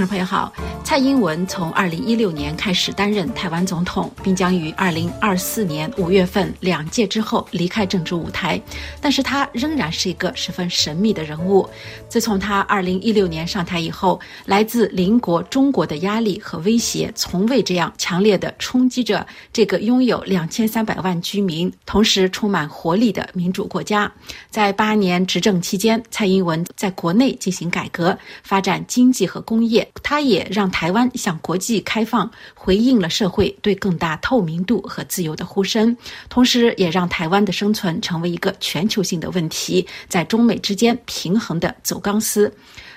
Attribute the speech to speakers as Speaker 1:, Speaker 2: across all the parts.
Speaker 1: 听众朋友好，蔡英文从二零一六年开始担任台湾总统，并将于二零二四年五月份两届之后离开政治舞台。但是他仍然是一个十分神秘的人物。自从他二零一六年上台以后，来自邻国中国的压力和威胁从未这样强烈的冲击着这个拥有两千三百万居民、同时充满活力的民主国家。在八年执政期间，蔡英文在国内进行改革，发展经济和工业。他也让台台湾向国际开放，回应了社会对更大透明度和自由的呼声，同时也让台湾的生存成为一个全球性的问题，在中美之间平衡的走钢丝。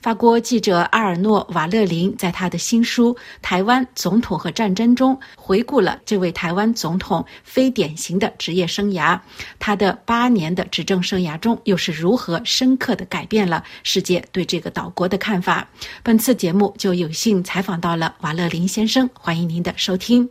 Speaker 1: 法国记者阿尔诺·瓦勒林在他的新书《台湾总统和战争》中回顾了这位台湾总统非典型的职业生涯，他的八年的执政生涯中又是如何深刻的改变了世界对这个岛国的看法。本次节目就有幸采访到了瓦勒林先生，欢迎您的收听。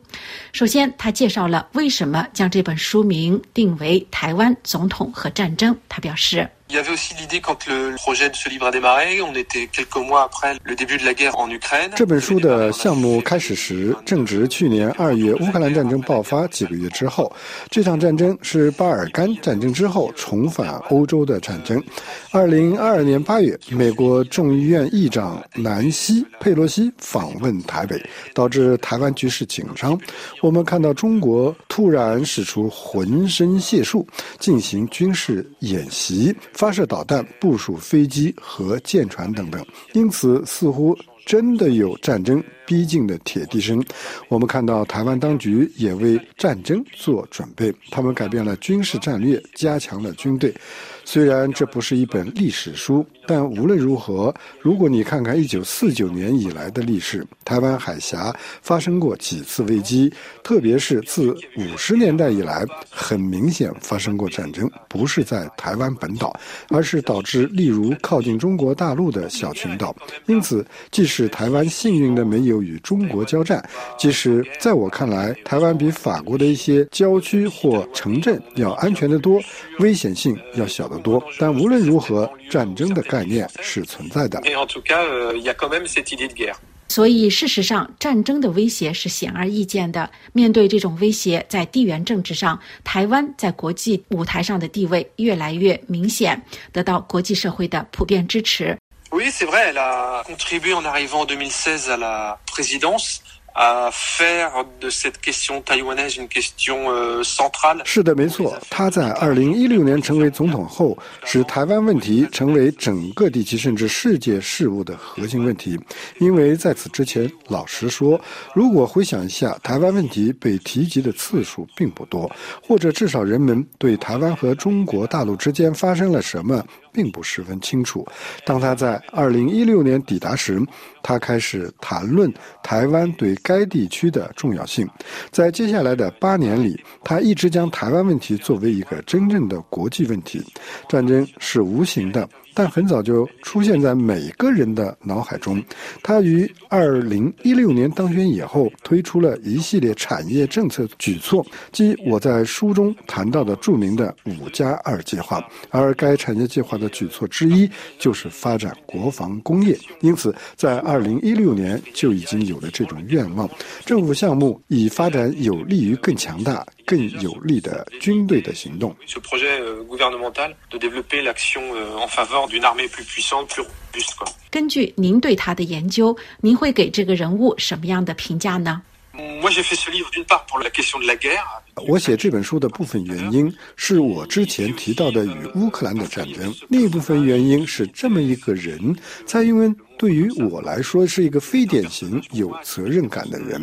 Speaker 1: 首先，他介绍了为什么将这本书名定为《台湾总统和战争》。他表示。
Speaker 2: Il y avait aussi l'idée quand le projet de ce livre a démarré, on était quelques mois après le début de la guerre en Ukraine.
Speaker 3: 这本书的项目开始时，正值去年二月乌克兰战争爆发几个月之后。这场战争是巴尔干战争之后重返欧洲的战争。二零二二年八月，美国众议院议长南希·佩洛西访问台北，导致台湾局势紧张。我们看到中国突然使出浑身解数，进行军事演习。发射导弹、部署飞机和舰船等等，因此似乎真的有战争逼近的铁地声。我们看到台湾当局也为战争做准备，他们改变了军事战略，加强了军队。虽然这不是一本历史书，但无论如何，如果你看看1949年以来的历史，台湾海峡发生过几次危机，特别是自50年代以来，很明显发生过战争，不是在台湾本岛，而是导致例如靠近中国大陆的小群岛。因此，即使台湾幸运的没有与中国交战，即使在我看来，台湾比法国的一些郊区或城镇要安全得多，危险性要小得。多，但无论如何，战争的概念是存在的。
Speaker 1: 所以，事实上，战争的威胁是显而易见的。面对这种威胁，在地缘政治上，台湾在国际舞台上的地位越来越明显，得到国际社会的普遍支持。
Speaker 2: Oui, c'est vrai. Elle a contribué en arrivant en 2016 à la présidence.
Speaker 3: 是的，没错。他在二零一六年成为总统后，使台湾问题成为整个地区甚至世界事务的核心问题。因为在此之前，老实说，如果回想一下，台湾问题被提及的次数并不多，或者至少人们对台湾和中国大陆之间发生了什么。并不十分清楚。当他在二零一六年抵达时，他开始谈论台湾对该地区的重要性。在接下来的八年里，他一直将台湾问题作为一个真正的国际问题。战争是无形的。但很早就出现在每个人的脑海中。他于二零一六年当选以后，推出了一系列产业政策举措，即我在书中谈到的著名的“五加二”计划。而该产业计划的举措之一就是发展国防工业。因此，在二零一六年就已经有了这种愿望。政府项目以发展有利于更强大。更有力的军队的行动。
Speaker 1: 根据您对他的研究，您会给这个人物什么样的评价呢？
Speaker 3: 我写这本书的部分原因是我之前提到的与乌克兰的战争，另一部分原因是这么一个人，蔡英文。对于我来说，是一个非典型有责任感的人，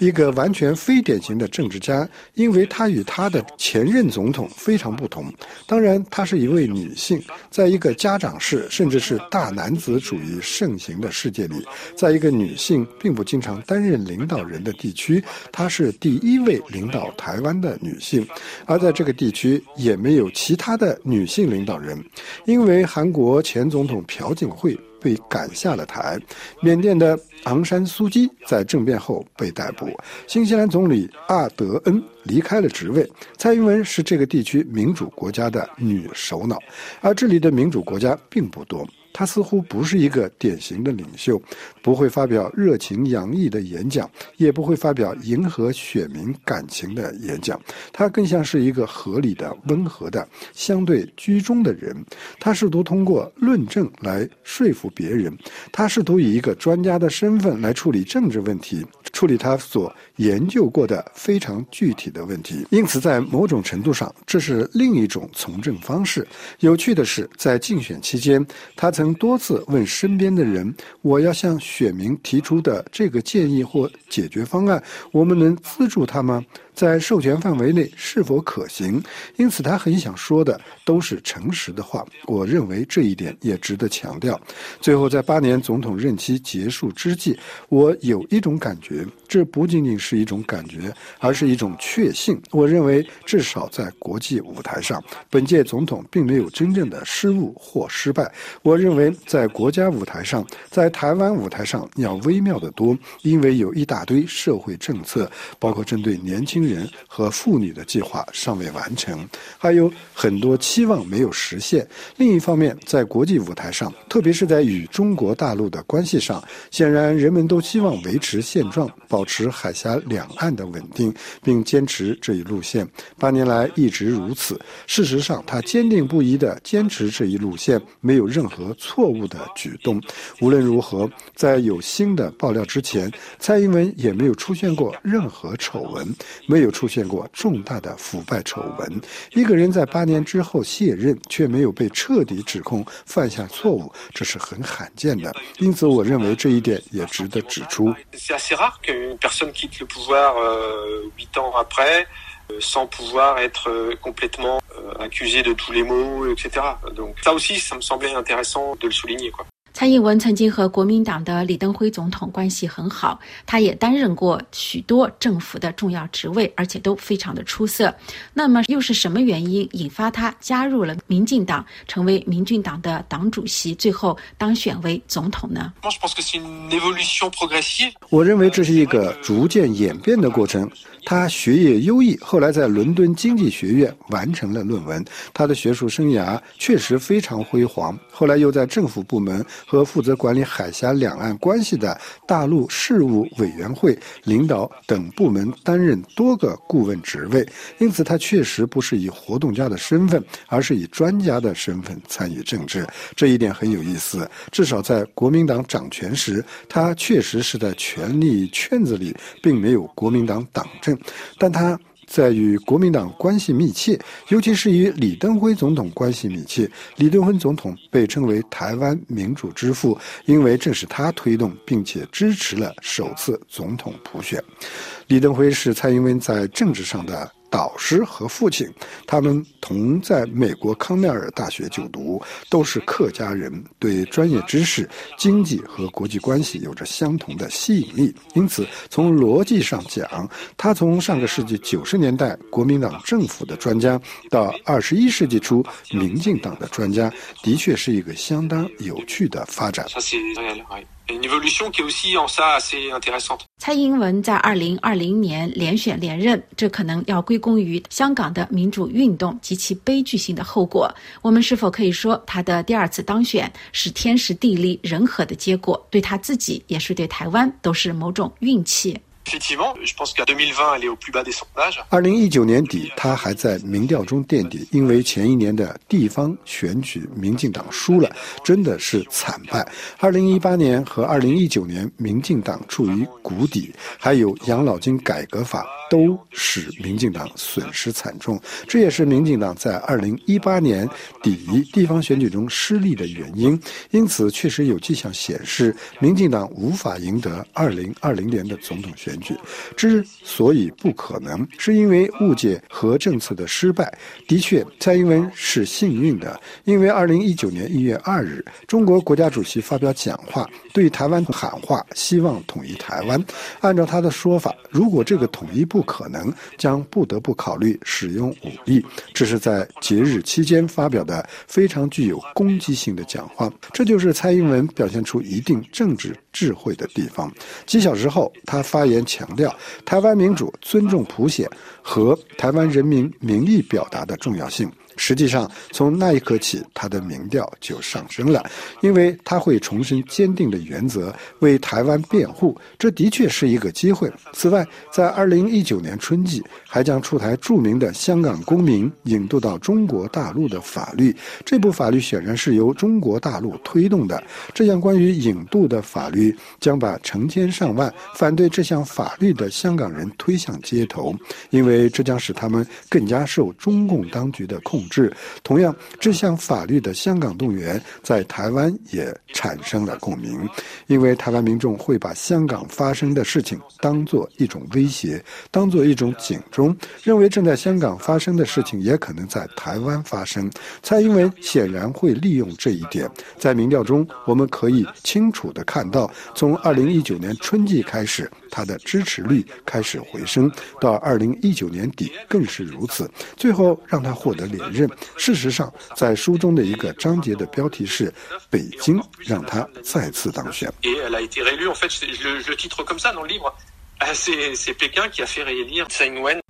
Speaker 3: 一个完全非典型的政治家，因为他与他的前任总统非常不同。当然，她是一位女性，在一个家长式甚至是大男子主义盛行的世界里，在一个女性并不经常担任领导人的地区，她是第一位领导台湾的女性，而在这个地区也没有其他的女性领导人，因为韩国前总统朴槿惠。被赶下了台，缅甸的昂山素基在政变后被逮捕，新西兰总理阿德恩离开了职位，蔡英文是这个地区民主国家的女首脑，而这里的民主国家并不多。她似乎不是一个典型的领袖，不会发表热情洋溢的演讲，也不会发表迎合选民感情的演讲。他更像是一个合理的、温和的、相对居中的人。他试图通过论证来说服别人，他试图以一个专家的身份来处理政治问题。处理他所研究过的非常具体的问题，因此在某种程度上，这是另一种从政方式。有趣的是，在竞选期间，他曾多次问身边的人：“我要向选民提出的这个建议或解决方案，我们能资助他吗？”在授权范围内是否可行？因此，他很想说的都是诚实的话。我认为这一点也值得强调。最后，在八年总统任期结束之际，我有一种感觉，这不仅仅是一种感觉，而是一种确信。我认为，至少在国际舞台上，本届总统并没有真正的失误或失败。我认为，在国家舞台上，在台湾舞台上要微妙得多，因为有一大堆社会政策，包括针对年轻。人和妇女的计划尚未完成，还有很多期望没有实现。另一方面，在国际舞台上，特别是在与中国大陆的关系上，显然人们都希望维持现状，保持海峡两岸的稳定，并坚持这一路线。八年来一直如此。事实上，他坚定不移地坚持这一路线，没有任何错误的举动。无论如何，在有新的爆料之前，蔡英文也没有出现过任何丑闻。没没有出现过重大的腐败丑闻。一个人在八年之后卸任，却没有被彻底指控犯下错误，这是很罕见的。因此，我认为这一点也值得指出。
Speaker 1: 蔡英文曾经和国民党的李登辉总统关系很好，他也担任过许多政府的重要职位，而且都非常的出色。那么，又是什么原因引发他加入了民进党，成为民进党的党主席，最后当选为总统呢？
Speaker 3: 我认为这是一个逐渐演变的过程。他学业优异，后来在伦敦经济学院完成了论文。他的学术生涯确实非常辉煌。后来又在政府部门和负责管理海峡两岸关系的大陆事务委员会领导等部门担任多个顾问职位。因此，他确实不是以活动家的身份，而是以专家的身份参与政治。这一点很有意思。至少在国民党掌权时，他确实是在权力圈子里，并没有国民党党政。但他在与国民党关系密切，尤其是与李登辉总统关系密切。李登辉总统被称为台湾民主之父，因为正是他推动并且支持了首次总统普选。李登辉是蔡英文在政治上的。导师和父亲，他们同在美国康奈尔大学就读，都是客家人，对专业知识、经济和国际关系有着相同的吸引力。因此，从逻辑上讲，他从上个世纪九十年代国民党政府的专家，到二十一世纪初民进党的专家，的确是一个相当有趣的发展。
Speaker 1: 蔡英文在二零二零年连选连任，这可能要归功于香港的民主运动及其悲剧性的后果。我们是否可以说，他的第二次当选是天时地利人和的结果？对他自己，也是对台湾，都是某种运气。
Speaker 3: 二零一九年底，他还在民调中垫底，因为前一年的地方选举，民进党输了，真的是惨败。二零一八年和二零一九年，民进党处于谷底，还有养老金改革法。都使民进党损失惨重，这也是民进党在二零一八年底地方选举中失利的原因。因此，确实有迹象显示，民进党无法赢得二零二零年的总统选举举。之所以不可能，是因为误解和政策的失败。的确，蔡英文是幸运的，因为二零一九年一月二日，中国国家主席发表讲话，对台湾喊话，希望统一台湾。按照他的说法，如果这个统一不可能将不得不考虑使用武力，这是在节日期间发表的非常具有攻击性的讲话。这就是蔡英文表现出一定政治智慧的地方。几小时后，他发言强调台湾民主尊重普选和台湾人民民意表达的重要性。实际上，从那一刻起，他的民调就上升了，因为他会重申坚定的原则，为台湾辩护。这的确是一个机会。此外，在二零一九年春季，还将出台著名的香港公民引渡到中国大陆的法律。这部法律显然是由中国大陆推动的。这项关于引渡的法律将把成千上万反对这项法律的香港人推向街头，因为这将使他们更加受中共当局的控制。同样，这项法律的香港动员在台湾也产生了共鸣，因为台湾民众会把香港发生的事情当作一种威胁，当作一种警钟，认为正在香港发生的事情也可能在台湾发生。蔡英文显然会利用这一点。在民调中，我们可以清楚地看到，从二零一九年春季开始，他的支持率开始回升，到二零一九年底更是如此，最后让他获得连任。事实上，在书中的一个章节的标题是“北京让他再次当选”。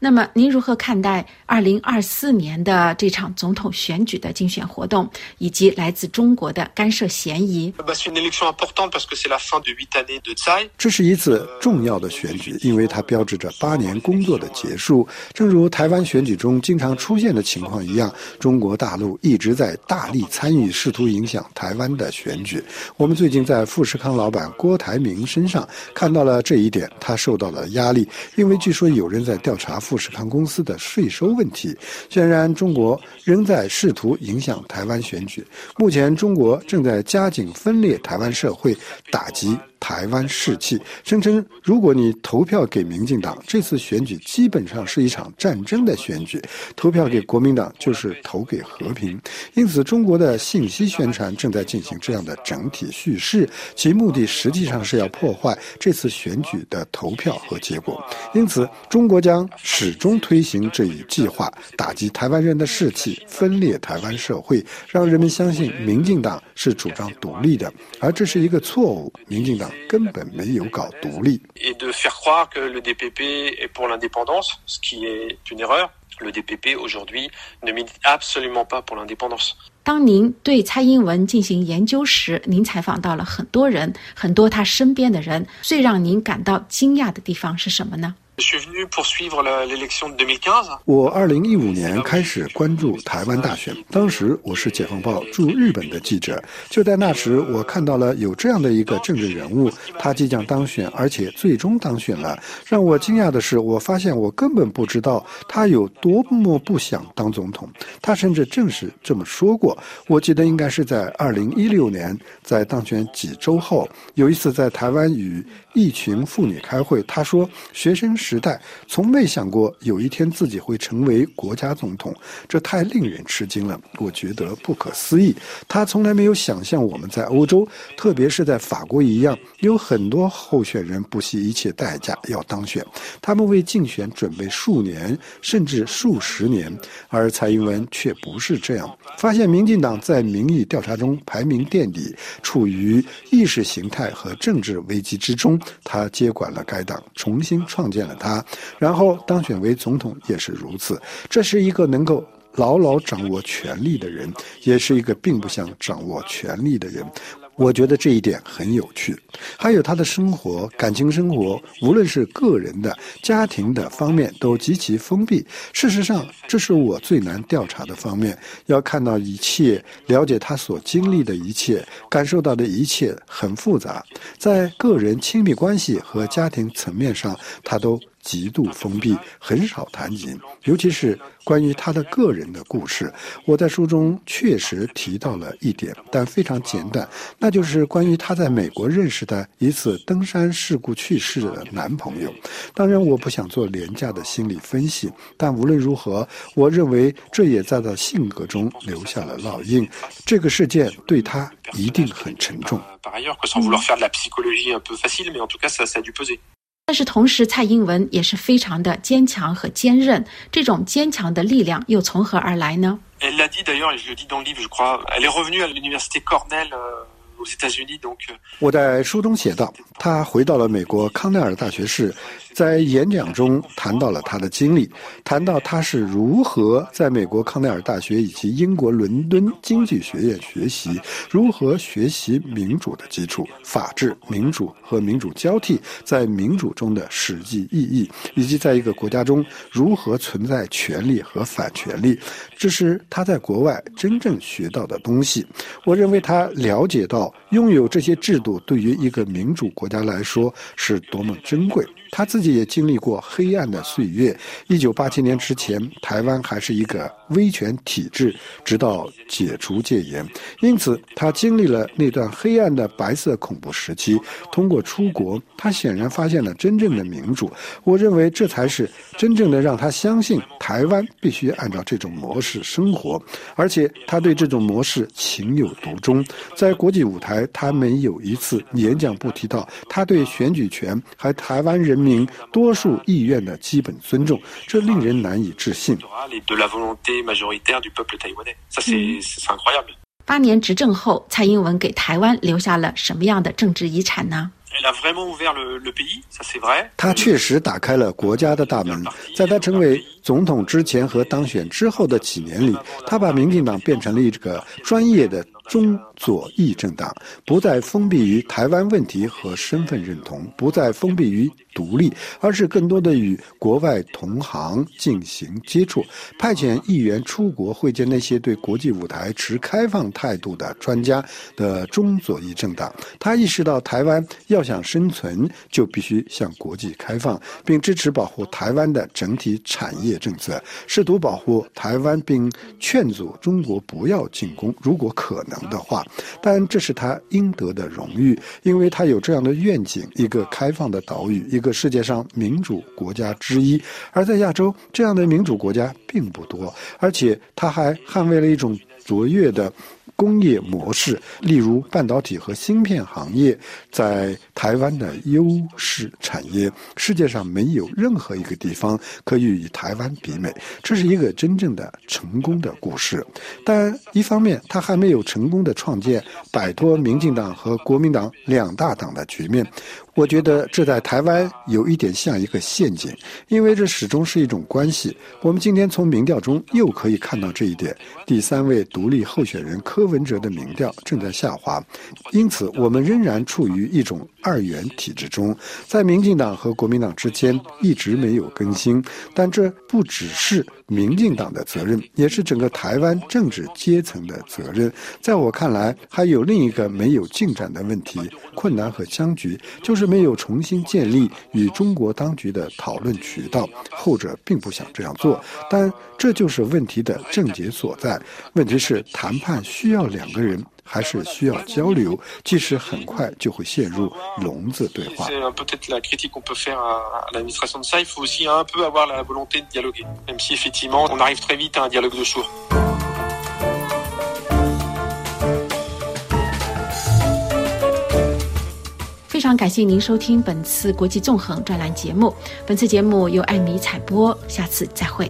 Speaker 1: 那么，您如何看待二零二四年的这场总统选举的竞选活动，以及来自中国的干涉嫌疑？
Speaker 3: 这是一次重要的选举，因为它标志着八年工作的结束。正如台湾选举中经常出现的情况一样，中国大陆一直在大力参与，试图影响台湾的选举。我们最近在富士康老板郭台铭身上看到了这一点，他受。受到了压力，因为据说有人在调查富士康公司的税收问题。显然，中国仍在试图影响台湾选举。目前，中国正在加紧分裂台湾社会，打击。台湾士气声称，如果你投票给民进党，这次选举基本上是一场战争的选举；投票给国民党就是投给和平。因此，中国的信息宣传正在进行这样的整体叙事，其目的实际上是要破坏这次选举的投票和结果。因此，中国将始终推行这一计划，打击台湾人的士气，分裂台湾社会，让人们相信民进党是主张独立的，而这是一个错误。民进党。根本没有搞独立。
Speaker 2: Et de faire croire que DPP est pour l'indépendance, ce qui est une erreur. Le DPP aujourd'hui ne milite absolument pas pour l'indépendance.
Speaker 1: 当您对蔡英文进行研究时，您采访到了很多人，很多他身边的人。最让您感到惊讶的地方是什么呢？
Speaker 3: 我二零一五年开始关注台湾大选，当时我是《解放报》驻日本的记者。就在那时，我看到了有这样的一个政治人物，他即将当选，而且最终当选了。让我惊讶的是，我发现我根本不知道他有多么不想当总统。他甚至正是这么说过。我记得应该是在二零一六年，在当选几周后，有一次在台湾与一群妇女开会，他说：“学生。”时代从没想过有一天自己会成为国家总统，这太令人吃惊了。我觉得不可思议。他从来没有想象我们在欧洲，特别是在法国一样，有很多候选人不惜一切代价要当选，他们为竞选准备数年甚至数十年，而蔡英文却不是这样。发现民进党在民意调查中排名垫底，处于意识形态和政治危机之中，他接管了该党，重新创建了。他，然后当选为总统也是如此。这是一个能够牢牢掌握权力的人，也是一个并不想掌握权力的人。我觉得这一点很有趣。还有他的生活、感情生活，无论是个人的、家庭的方面，都极其封闭。事实上，这是我最难调查的方面。要看到一切，了解他所经历的一切，感受到的一切，很复杂。在个人亲密关系和家庭层面上，他都。极度封闭，很少谈及，尤其是关于他的个人的故事。我在书中确实提到了一点，但非常简短，那就是关于他在美国认识的一次登山事故去世的男朋友。当然，我不想做廉价的心理分析，但无论如何，我认为这也在他性格中留下了烙印。这个事件对他一定很沉重。
Speaker 1: 但是同时，蔡英文也是非常的坚强和坚韧。这种坚强的力量又从何而来呢？
Speaker 3: 我在书中写道，他回到了美国康奈尔大学士，在演讲中谈到了他的经历，谈到他是如何在美国康奈尔大学以及英国伦敦经济学院学习，如何学习民主的基础、法治、民主和民主交替在民主中的实际意义，以及在一个国家中如何存在权利和反权利。这是他在国外真正学到的东西。我认为他了解到拥有这些制度对于一个民主国家来说是多么珍贵。他自己也经历过黑暗的岁月。一九八七年之前，台湾还是一个威权体制，直到解除戒严。因此，他经历了那段黑暗的白色恐怖时期。通过出国，他显然发现了真正的民主。我认为这才是真正的让他相信台湾必须按照这种模式生活，而且他对这种模式情有独钟。在国际舞台，他没有一次演讲不提到他对选举权和台湾人。人民多数意愿的基本尊重，这令人难以置信。
Speaker 1: 八年执政后，蔡英文给台湾留下了什么样的政治遗产呢？
Speaker 3: 他确实打开了国家的大门。在他成为总统之前和当选之后的几年里，他把民进党变成了一个专业的。中左翼政党不再封闭于台湾问题和身份认同，不再封闭于独立，而是更多的与国外同行进行接触，派遣议员出国会见那些对国际舞台持开放态度的专家的中左翼政党。他意识到，台湾要想生存，就必须向国际开放，并支持保护台湾的整体产业政策，试图保护台湾，并劝阻中国不要进攻，如果可能。的话，但这是他应得的荣誉，因为他有这样的愿景：一个开放的岛屿，一个世界上民主国家之一。而在亚洲，这样的民主国家并不多，而且他还捍卫了一种卓越的。工业模式，例如半导体和芯片行业，在台湾的优势产业，世界上没有任何一个地方可以与台湾比美。这是一个真正的成功的故事。但一方面，他还没有成功的创建摆脱民进党和国民党两大党的局面。我觉得这在台湾有一点像一个陷阱，因为这始终是一种关系。我们今天从民调中又可以看到这一点。第三位独立候选人柯文哲的民调正在下滑，因此我们仍然处于一种二元体制中，在民进党和国民党之间一直没有更新。但这不只是民进党的责任，也是整个台湾政治阶层的责任。在我看来，还有另一个没有进展的问题、困难和僵局，就是。没有重新建立与中国当局的讨论渠道，后者并不想这样做，但这就是问题的症结所在。问题是谈判需要两个人，还是需要交流？即使很快就会陷入笼子对话。
Speaker 1: 非常感谢您收听本次国际纵横专栏节目。本次节目由艾米采播，下次再会。